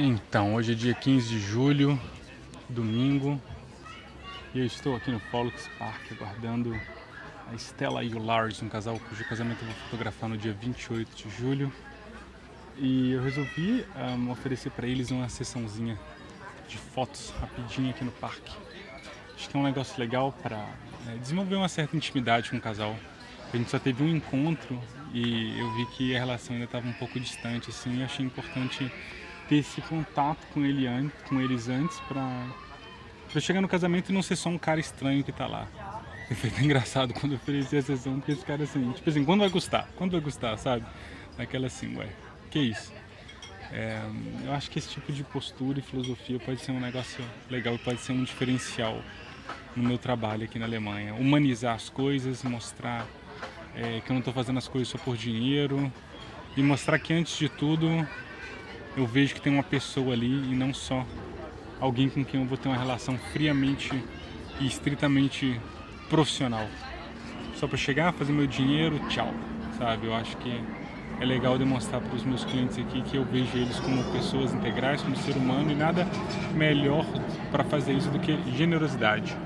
Então, hoje é dia 15 de julho, domingo, e eu estou aqui no Pollux Park aguardando a Stella e o Lars, um casal cujo casamento eu vou fotografar no dia 28 de julho. E eu resolvi um, oferecer para eles uma sessãozinha de fotos rapidinho aqui no parque. Acho que é um negócio legal para é, desenvolver uma certa intimidade com o casal. A gente só teve um encontro e eu vi que a relação ainda estava um pouco distante, assim, e achei importante ter esse contato com, ele antes, com eles antes para eu chegar no casamento e não ser só um cara estranho que tá lá. E foi até engraçado quando eu ofereci a sessão, porque esse cara assim, tipo assim, quando vai custar? Quando vai custar, sabe? Naquela assim, ué, que isso? É, eu acho que esse tipo de postura e filosofia pode ser um negócio legal e pode ser um diferencial no meu trabalho aqui na Alemanha. Humanizar as coisas, mostrar é, que eu não estou fazendo as coisas só por dinheiro e mostrar que antes de tudo eu vejo que tem uma pessoa ali e não só alguém com quem eu vou ter uma relação friamente e estritamente profissional. Só para chegar, fazer meu dinheiro, tchau, sabe? Eu acho que é legal demonstrar para os meus clientes aqui que eu vejo eles como pessoas integrais, como ser humano e nada melhor para fazer isso do que generosidade.